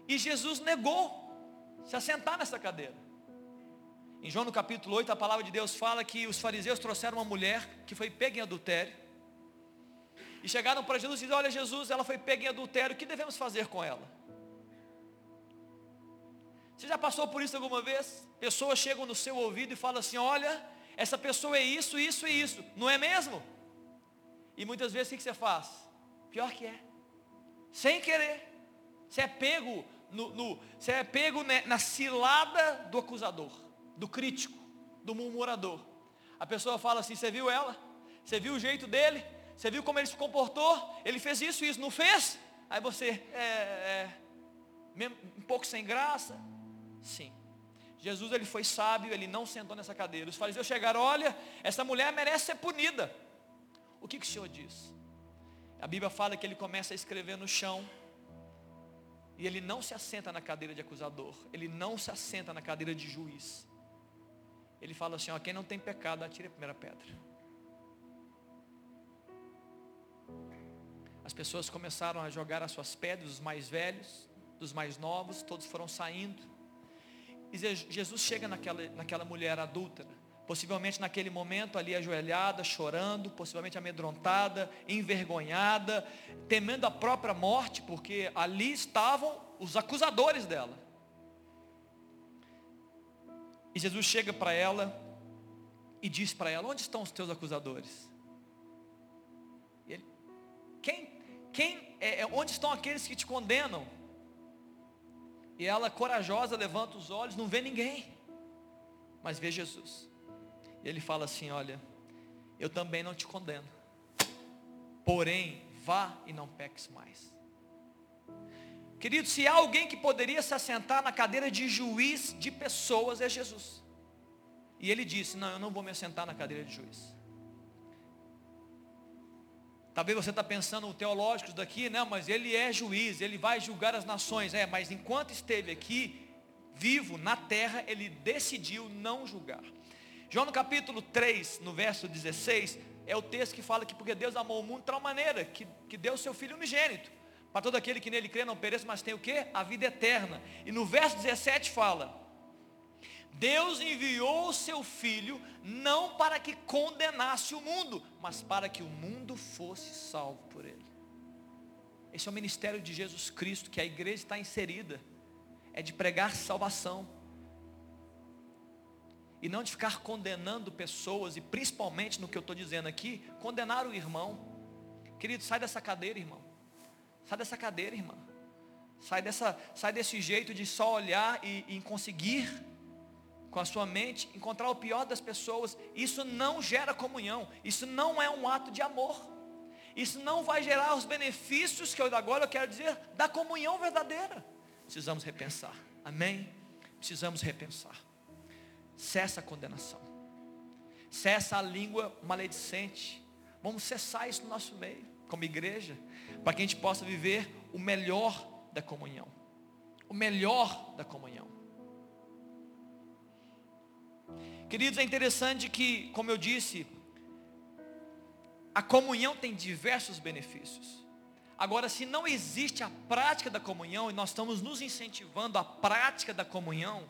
E Jesus negou se assentar nessa cadeira. Em João no capítulo 8, a palavra de Deus fala que os fariseus trouxeram uma mulher que foi pega em adultério. E chegaram para Jesus e disseram, olha Jesus, ela foi pega em adultério, o que devemos fazer com ela? Você já passou por isso alguma vez? Pessoas chegam no seu ouvido e falam assim, olha, essa pessoa é isso, isso e isso, não é mesmo? E muitas vezes o que você faz? Pior que é. Sem querer. Você é pego, no, no você é pego na cilada do acusador, do crítico, do murmurador. A pessoa fala assim, você viu ela? Você viu o jeito dele? Você viu como ele se comportou? Ele fez isso, isso, não fez? Aí você é, é um pouco sem graça. Sim. Jesus ele foi sábio, ele não sentou nessa cadeira. Os fariseus chegaram, olha, essa mulher merece ser punida. O que, que o Senhor diz? A Bíblia fala que ele começa a escrever no chão. E ele não se assenta na cadeira de acusador. Ele não se assenta na cadeira de juiz. Ele fala assim, ó, quem não tem pecado, atire a primeira pedra. As pessoas começaram a jogar as suas pedras, os mais velhos, dos mais novos, todos foram saindo. E Jesus chega naquela, naquela mulher adúltera, possivelmente naquele momento ali ajoelhada, chorando, possivelmente amedrontada, envergonhada, temendo a própria morte, porque ali estavam os acusadores dela. E Jesus chega para ela e diz para ela: Onde estão os teus acusadores? Ele, quem, quem, é, é, onde estão aqueles que te condenam? E ela, corajosa, levanta os olhos, não vê ninguém, mas vê Jesus. E ele fala assim: Olha, eu também não te condeno, porém, vá e não peques mais. Querido, se há alguém que poderia se assentar na cadeira de juiz de pessoas, é Jesus. E ele disse: Não, eu não vou me assentar na cadeira de juiz. Talvez você está pensando teológicos daqui, não, mas ele é juiz, ele vai julgar as nações. É, mas enquanto esteve aqui, vivo na terra, ele decidiu não julgar. João no capítulo 3, no verso 16, é o texto que fala que porque Deus amou o mundo de tal maneira, que, que deu o seu Filho unigênito. Para todo aquele que nele crê não pereça, mas tem o que? A vida eterna. E no verso 17 fala, Deus enviou o seu filho não para que condenasse o mundo, mas para que o mundo fosse salvo por ele. Esse é o ministério de Jesus Cristo que a igreja está inserida. É de pregar salvação. E não de ficar condenando pessoas, e principalmente no que eu estou dizendo aqui, condenar o irmão. Querido, sai dessa cadeira, irmão. Sai dessa cadeira, irmã. Sai, dessa, sai desse jeito de só olhar e, e conseguir com a sua mente encontrar o pior das pessoas. Isso não gera comunhão. Isso não é um ato de amor. Isso não vai gerar os benefícios que eu agora eu quero dizer da comunhão verdadeira. Precisamos repensar. Amém? Precisamos repensar. Cessa a condenação. Cessa a língua maledicente. Vamos cessar isso no nosso meio, como igreja, para que a gente possa viver o melhor da comunhão. O melhor da comunhão. Queridos, é interessante que, como eu disse, a comunhão tem diversos benefícios. Agora, se não existe a prática da comunhão, e nós estamos nos incentivando a prática da comunhão,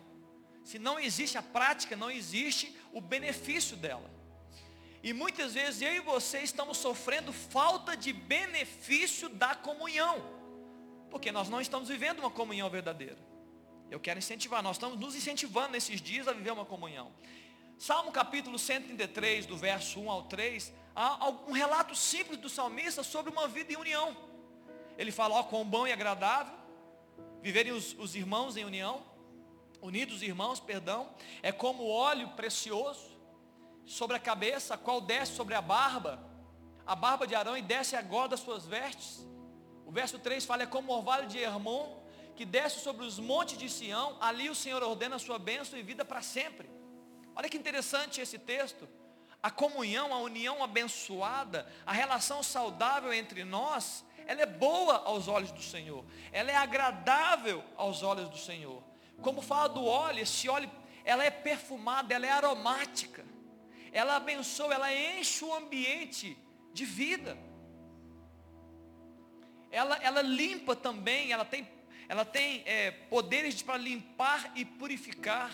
se não existe a prática, não existe o benefício dela. E muitas vezes eu e você estamos sofrendo falta de benefício da comunhão. Porque nós não estamos vivendo uma comunhão verdadeira. Eu quero incentivar, nós estamos nos incentivando nesses dias a viver uma comunhão. Salmo capítulo 133, do verso 1 ao 3, há um relato simples do salmista sobre uma vida em união. Ele fala, ó, quão bom e agradável viverem os, os irmãos em união, unidos irmãos, perdão, é como óleo precioso sobre a cabeça, a qual desce sobre a barba, a barba de Arão e desce agora das suas vestes. O verso 3 fala, é como o orvalho de Hermon, que desce sobre os montes de Sião, ali o Senhor ordena a sua bênção e vida para sempre. Olha que interessante esse texto. A comunhão, a união abençoada, a relação saudável entre nós, ela é boa aos olhos do Senhor. Ela é agradável aos olhos do Senhor. Como fala do óleo, esse óleo, ela é perfumada, ela é aromática ela abençoa, ela enche o ambiente de vida. Ela, ela limpa também, ela tem, ela tem é, poderes para limpar e purificar.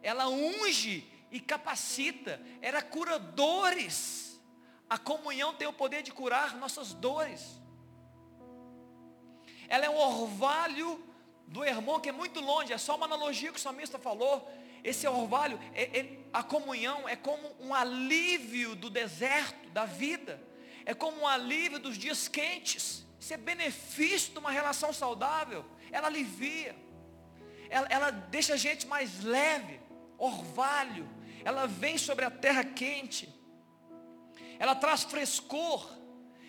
Ela unge e capacita. Ela cura dores. A comunhão tem o poder de curar nossas dores. Ela é um orvalho do irmão que é muito longe, é só uma analogia que o salmista falou. Esse orvalho, é, é, a comunhão é como um alívio do deserto, da vida. É como um alívio dos dias quentes. Isso é benefício de uma relação saudável. Ela alivia. Ela, ela deixa a gente mais leve. Orvalho. Ela vem sobre a terra quente. Ela traz frescor.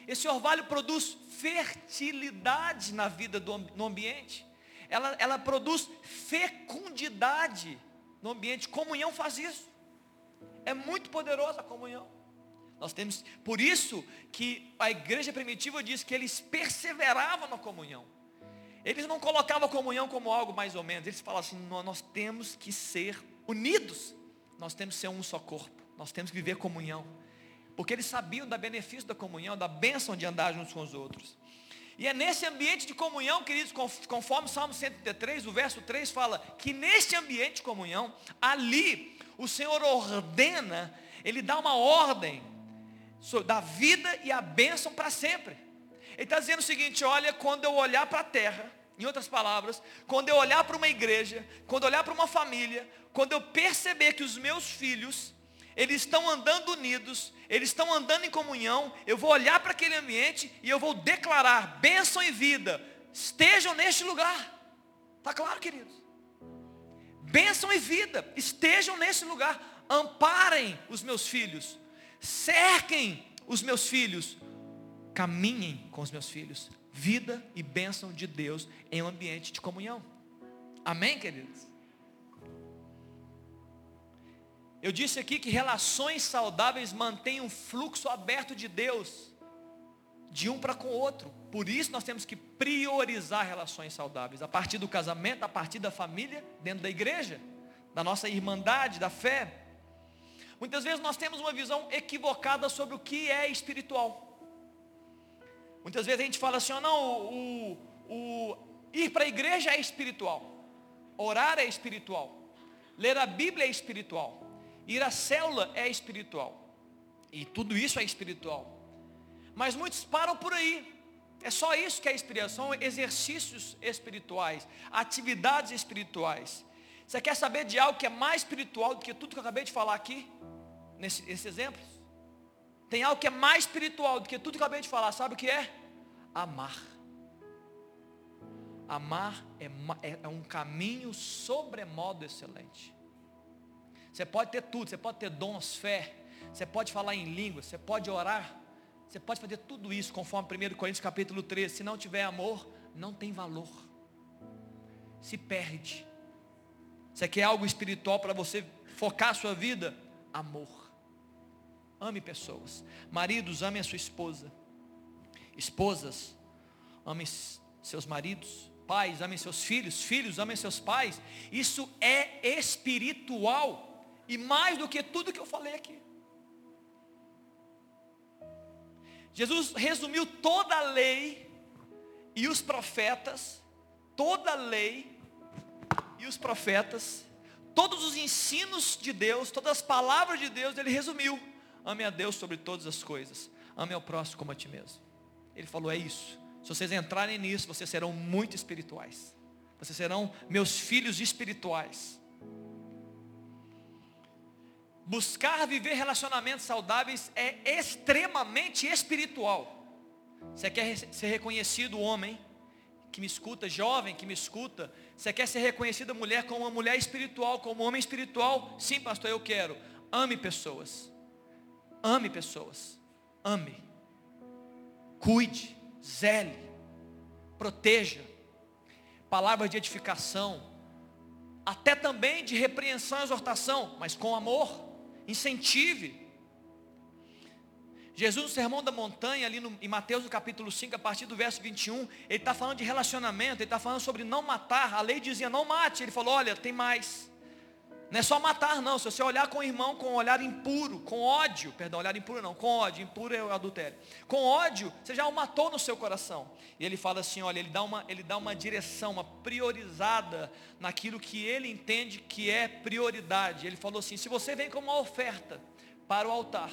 Esse orvalho produz fertilidade na vida do no ambiente. Ela, ela produz fecundidade no ambiente. Comunhão faz isso. É muito poderosa a comunhão. Nós temos, por isso que a igreja primitiva diz que eles perseveravam na comunhão. Eles não colocavam a comunhão como algo mais ou menos. Eles falavam assim, nós temos que ser unidos. Nós temos que ser um só corpo. Nós temos que viver comunhão. Porque eles sabiam da benefício da comunhão, da bênção de andar juntos com os outros. E é nesse ambiente de comunhão, queridos, conforme Salmo 133, o verso 3 fala que neste ambiente de comunhão, ali o Senhor ordena, Ele dá uma ordem da vida e a bênção para sempre. Ele está dizendo o seguinte: olha, quando eu olhar para a terra, em outras palavras, quando eu olhar para uma igreja, quando eu olhar para uma família, quando eu perceber que os meus filhos eles estão andando unidos, eles estão andando em comunhão, eu vou olhar para aquele ambiente e eu vou declarar bênção e vida, estejam neste lugar. Está claro, queridos? Bênção e vida, estejam nesse lugar, amparem os meus filhos, cerquem os meus filhos, caminhem com os meus filhos, vida e bênção de Deus em um ambiente de comunhão. Amém, queridos? Eu disse aqui que relações saudáveis mantêm um fluxo aberto de Deus, de um para com o outro. Por isso nós temos que priorizar relações saudáveis, a partir do casamento, a partir da família, dentro da igreja, da nossa irmandade, da fé. Muitas vezes nós temos uma visão equivocada sobre o que é espiritual. Muitas vezes a gente fala assim, oh, não, o, o ir para a igreja é espiritual, orar é espiritual, ler a Bíblia é espiritual. Ir à célula é espiritual. E tudo isso é espiritual. Mas muitos param por aí. É só isso que é espiritual, são exercícios espirituais, atividades espirituais. Você quer saber de algo que é mais espiritual do que tudo que eu acabei de falar aqui? Nesse, nesses exemplos? Tem algo que é mais espiritual do que tudo que eu acabei de falar, sabe o que é? Amar. Amar é, é, é um caminho sobremodo excelente. Você pode ter tudo, você pode ter dons, fé, você pode falar em línguas, você pode orar, você pode fazer tudo isso, conforme 1 Coríntios capítulo 13. Se não tiver amor, não tem valor. Se perde. Você quer algo espiritual para você focar a sua vida? Amor. Ame pessoas. Maridos, ame a sua esposa. Esposas, ame seus maridos. Pais, amem seus filhos. Filhos, amem seus pais. Isso é espiritual. E mais do que tudo que eu falei aqui. Jesus resumiu toda a lei e os profetas, toda a lei e os profetas, todos os ensinos de Deus, todas as palavras de Deus, ele resumiu. Ame a Deus sobre todas as coisas. Ame ao próximo como a ti mesmo. Ele falou, é isso. Se vocês entrarem nisso, vocês serão muito espirituais. Vocês serão meus filhos espirituais. Buscar viver relacionamentos saudáveis é extremamente espiritual. Você quer ser reconhecido homem que me escuta, jovem que me escuta, você quer ser reconhecida mulher como uma mulher espiritual, como um homem espiritual? Sim, pastor, eu quero. Ame pessoas. Ame pessoas. Ame. Cuide, zele, proteja. Palavras de edificação, até também de repreensão e exortação, mas com amor incentive. Jesus no Sermão da Montanha, ali no, em Mateus no capítulo 5, a partir do verso 21, ele está falando de relacionamento, ele está falando sobre não matar, a lei dizia não mate, ele falou, olha, tem mais. Não é só matar não, se você olhar com o irmão com um olhar impuro, com ódio, perdão, olhar impuro não, com ódio, impuro é o adultério. Com ódio, você já o matou no seu coração. E ele fala assim, olha, ele dá uma, ele dá uma direção, uma priorizada naquilo que ele entende que é prioridade. Ele falou assim, se você vem com uma oferta para o altar,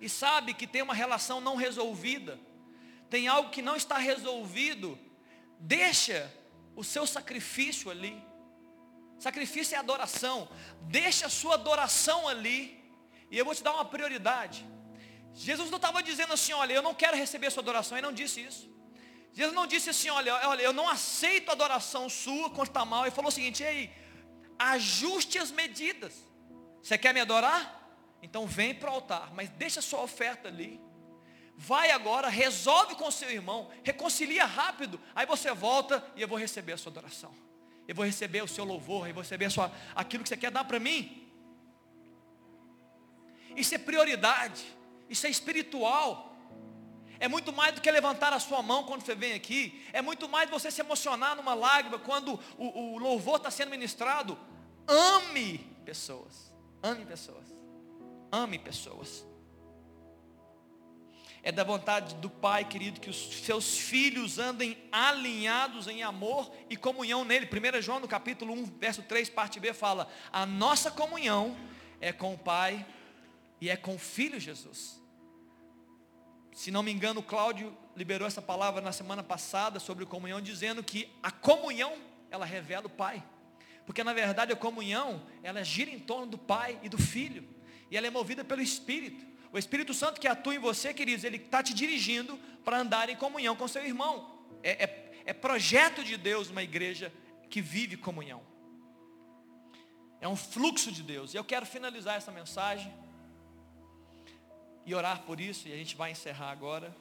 e sabe que tem uma relação não resolvida, tem algo que não está resolvido, deixa o seu sacrifício ali Sacrifício é adoração. Deixa a sua adoração ali. E eu vou te dar uma prioridade. Jesus não estava dizendo assim, olha, eu não quero receber a sua adoração. Ele não disse isso. Jesus não disse assim, olha, olha, eu não aceito a adoração sua quando está mal. Ele falou o seguinte, ei, ajuste as medidas. Você quer me adorar? Então vem para o altar, mas deixa a sua oferta ali. Vai agora, resolve com seu irmão, reconcilia rápido, aí você volta e eu vou receber a sua adoração eu vou receber o seu louvor, eu vou receber sua, aquilo que você quer dar para mim. Isso é prioridade, isso é espiritual. É muito mais do que levantar a sua mão quando você vem aqui. É muito mais você se emocionar numa lágrima quando o, o louvor está sendo ministrado. Ame pessoas. Ame pessoas. Ame pessoas. É da vontade do Pai, querido, que os seus filhos andem alinhados em amor e comunhão nele. 1 João no capítulo 1, verso 3, parte B, fala: A nossa comunhão é com o Pai e é com o Filho Jesus. Se não me engano, Cláudio liberou essa palavra na semana passada sobre comunhão, dizendo que a comunhão, ela revela o Pai. Porque na verdade a comunhão, ela gira em torno do Pai e do Filho. E ela é movida pelo Espírito. O Espírito Santo que atua em você, queridos, ele está te dirigindo para andar em comunhão com seu irmão. É, é, é projeto de Deus uma igreja que vive comunhão. É um fluxo de Deus. E eu quero finalizar essa mensagem e orar por isso, e a gente vai encerrar agora.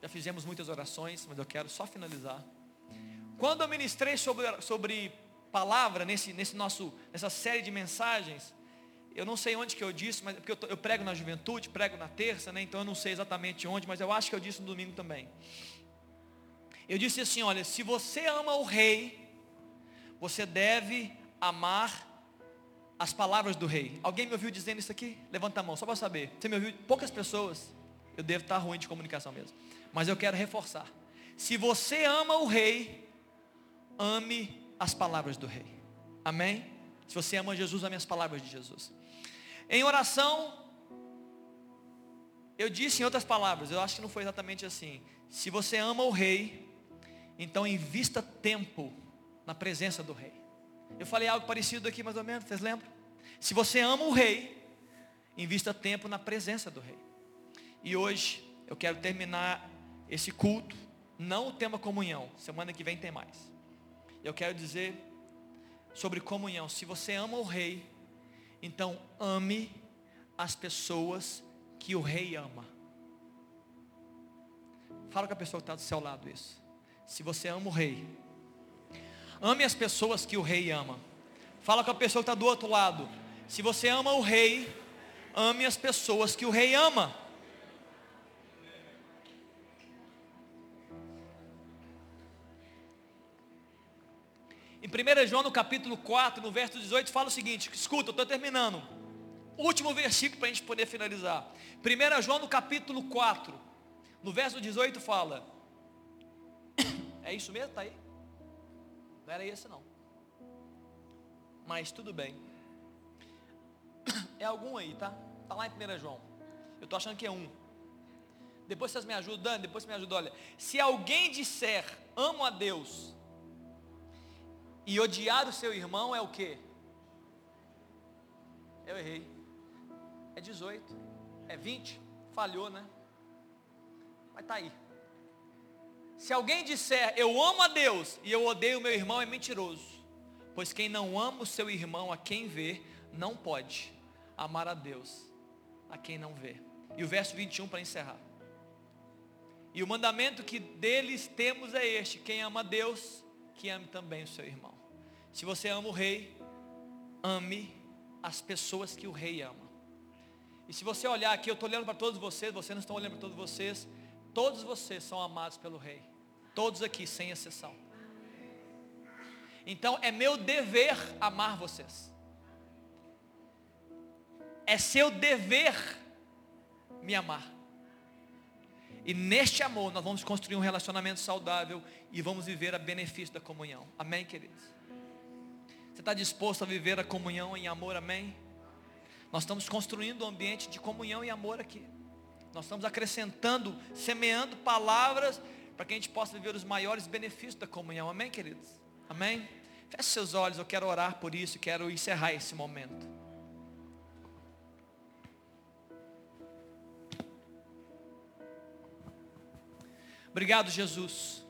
Já fizemos muitas orações, mas eu quero só finalizar. Quando eu ministrei sobre, sobre palavra nesse, nesse nosso, nessa série de mensagens, eu não sei onde que eu disse, mas porque eu, eu prego na juventude, prego na terça, né? Então eu não sei exatamente onde, mas eu acho que eu disse no domingo também. Eu disse assim, olha, se você ama o rei, você deve amar as palavras do rei. Alguém me ouviu dizendo isso aqui? Levanta a mão, só para saber. Você me ouviu? Poucas pessoas. Eu devo estar ruim de comunicação mesmo. Mas eu quero reforçar. Se você ama o rei, ame as palavras do rei. Amém? Se você ama Jesus, ame as palavras de Jesus. Em oração, eu disse em outras palavras, eu acho que não foi exatamente assim. Se você ama o rei, então invista tempo na presença do rei. Eu falei algo parecido aqui mais ou menos, vocês lembram? Se você ama o rei, invista tempo na presença do rei. E hoje eu quero terminar esse culto Não o tema comunhão. Semana que vem tem mais. Eu quero dizer sobre comunhão. Se você ama o rei, então ame as pessoas que o rei ama. Fala com a pessoa que está do seu lado isso. Se você ama o rei, ame as pessoas que o rei ama. Fala com a pessoa que está do outro lado. Se você ama o rei, ame as pessoas que o rei ama. 1 João no capítulo 4, no verso 18, fala o seguinte, escuta, eu estou terminando. Último versículo para a gente poder finalizar. 1 João no capítulo 4, no verso 18 fala. É isso mesmo? Está aí? Não era esse não. Mas tudo bem. É algum aí, tá? Está lá em 1 João. Eu estou achando que é um. Depois vocês me ajudam, depois me ajuda, olha. Se alguém disser, amo a Deus, e odiar o seu irmão é o que? Eu errei. É 18. É 20. Falhou, né? Mas está aí. Se alguém disser, eu amo a Deus e eu odeio meu irmão, é mentiroso. Pois quem não ama o seu irmão a quem vê, não pode amar a Deus a quem não vê. E o verso 21 para encerrar. E o mandamento que deles temos é este: quem ama a Deus, que ame também o seu irmão. Se você ama o rei, ame as pessoas que o rei ama. E se você olhar aqui, eu estou olhando para todos vocês, vocês não estão olhando para todos vocês, todos vocês são amados pelo rei. Todos aqui, sem exceção. Então é meu dever amar vocês. É seu dever me amar. E neste amor nós vamos construir um relacionamento saudável e vamos viver a benefício da comunhão. Amém, queridos? Você está disposto a viver a comunhão em amor, amém? Nós estamos construindo um ambiente de comunhão e amor aqui. Nós estamos acrescentando, semeando palavras para que a gente possa viver os maiores benefícios da comunhão. Amém, queridos? Amém? Feche seus olhos, eu quero orar por isso, quero encerrar esse momento. Obrigado, Jesus,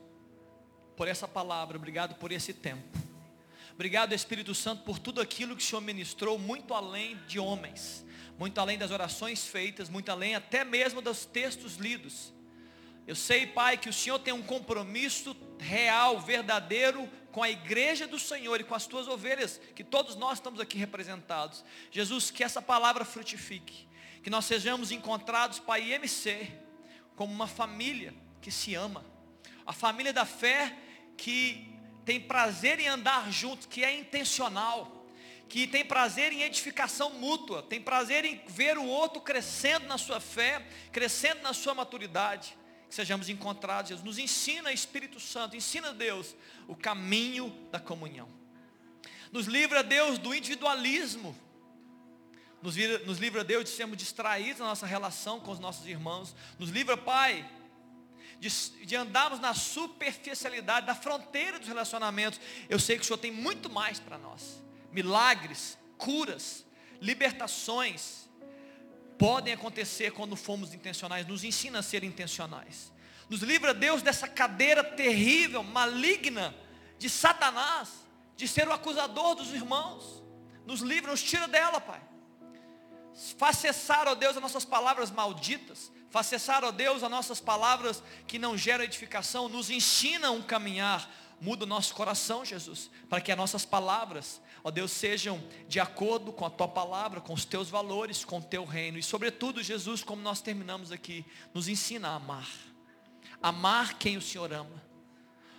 por essa palavra, obrigado por esse tempo. Obrigado, Espírito Santo, por tudo aquilo que o Senhor ministrou, muito além de homens, muito além das orações feitas, muito além até mesmo dos textos lidos. Eu sei, Pai, que o Senhor tem um compromisso real, verdadeiro com a igreja do Senhor e com as tuas ovelhas, que todos nós estamos aqui representados. Jesus, que essa palavra frutifique, que nós sejamos encontrados, Pai, IMC, como uma família que se ama, a família da fé que tem prazer em andar juntos, que é intencional, que tem prazer em edificação mútua, tem prazer em ver o outro crescendo na sua fé, crescendo na sua maturidade. Que sejamos encontrados, Jesus. Nos ensina, Espírito Santo, ensina Deus o caminho da comunhão. Nos livra, Deus, do individualismo. Nos, nos livra, Deus, de sermos distraídos na nossa relação com os nossos irmãos. Nos livra, Pai, de, de andarmos na superficialidade, da fronteira dos relacionamentos. Eu sei que o Senhor tem muito mais para nós. Milagres, curas, libertações podem acontecer quando fomos intencionais. Nos ensina a ser intencionais. Nos livra Deus dessa cadeira terrível, maligna de Satanás, de ser o acusador dos irmãos. Nos livra, nos tira dela, Pai. Faz cessar, ó Deus, as nossas palavras malditas. Faz cessar, ó Deus, as nossas palavras que não geram edificação. Nos ensina um caminhar. Muda o nosso coração, Jesus, para que as nossas palavras, ó Deus, sejam de acordo com a tua palavra, com os teus valores, com o teu reino. E sobretudo, Jesus, como nós terminamos aqui, nos ensina a amar. Amar quem o Senhor ama.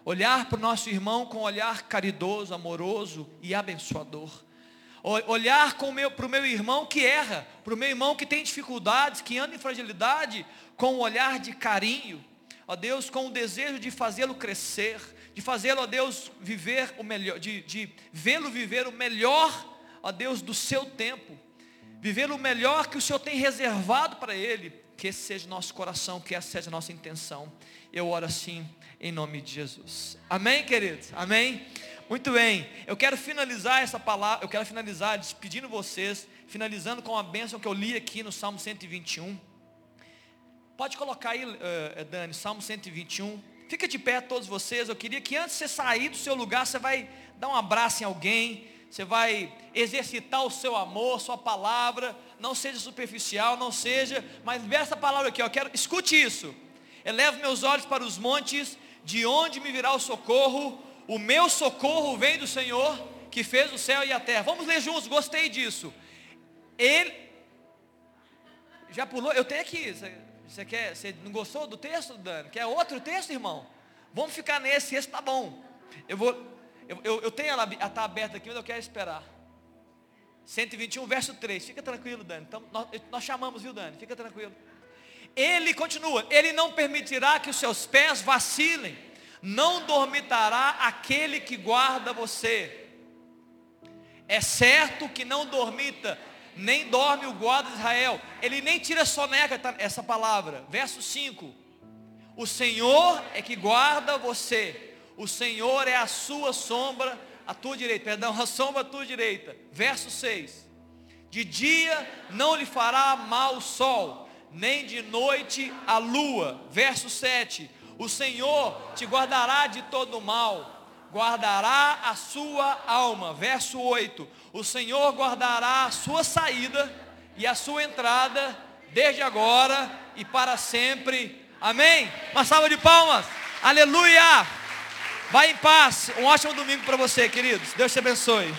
Olhar para o nosso irmão com um olhar caridoso, amoroso e abençoador Olhar para o meu irmão que erra, para o meu irmão que tem dificuldades, que anda em fragilidade, com um olhar de carinho, ó Deus, com o desejo de fazê-lo crescer, de fazê-lo, ó Deus, viver o melhor, de, de vê-lo viver o melhor, ó Deus, do seu tempo, viver o melhor que o Senhor tem reservado para ele, que esse seja nosso coração, que essa seja a nossa intenção. Eu oro assim, em nome de Jesus. Amém, queridos? Amém? Muito bem, eu quero finalizar essa palavra, eu quero finalizar despedindo vocês, finalizando com a bênção que eu li aqui no Salmo 121. Pode colocar aí, uh, Dani, Salmo 121, Fica de pé todos vocês. Eu queria que antes de você sair do seu lugar, você vai dar um abraço em alguém. Você vai exercitar o seu amor, sua palavra. Não seja superficial, não seja. Mas libera essa palavra aqui. Eu quero, escute isso. Elevo meus olhos para os montes. De onde me virá o socorro? O meu socorro vem do Senhor que fez o céu e a terra. Vamos ler juntos. Gostei disso. Ele já pulou. Eu tenho aqui. Você quer? Você não gostou do texto, Dani? Quer outro texto, irmão? Vamos ficar nesse. Esse tá bom. Eu vou eu, eu, eu tenho ela, ela tá aberta aqui, mas eu quero esperar. 121, verso 3. Fica tranquilo, Dani. Então, nós, nós chamamos, viu, Dani? Fica tranquilo. Ele continua, ele não permitirá que os seus pés vacilem, não dormitará aquele que guarda você. É certo que não dormita, nem dorme o guarda de Israel. Ele nem tira soneca tá, essa palavra. Verso 5. O Senhor é que guarda você o Senhor é a sua sombra, a tua direita, perdão, a sombra à tua direita. Verso 6. De dia não lhe fará mal o sol, nem de noite a lua. Verso 7. O Senhor te guardará de todo mal, guardará a sua alma. Verso 8. O Senhor guardará a sua saída e a sua entrada, desde agora e para sempre. Amém? Uma salva de palmas. Aleluia! Vai em paz. Um ótimo domingo para você, queridos. Deus te abençoe.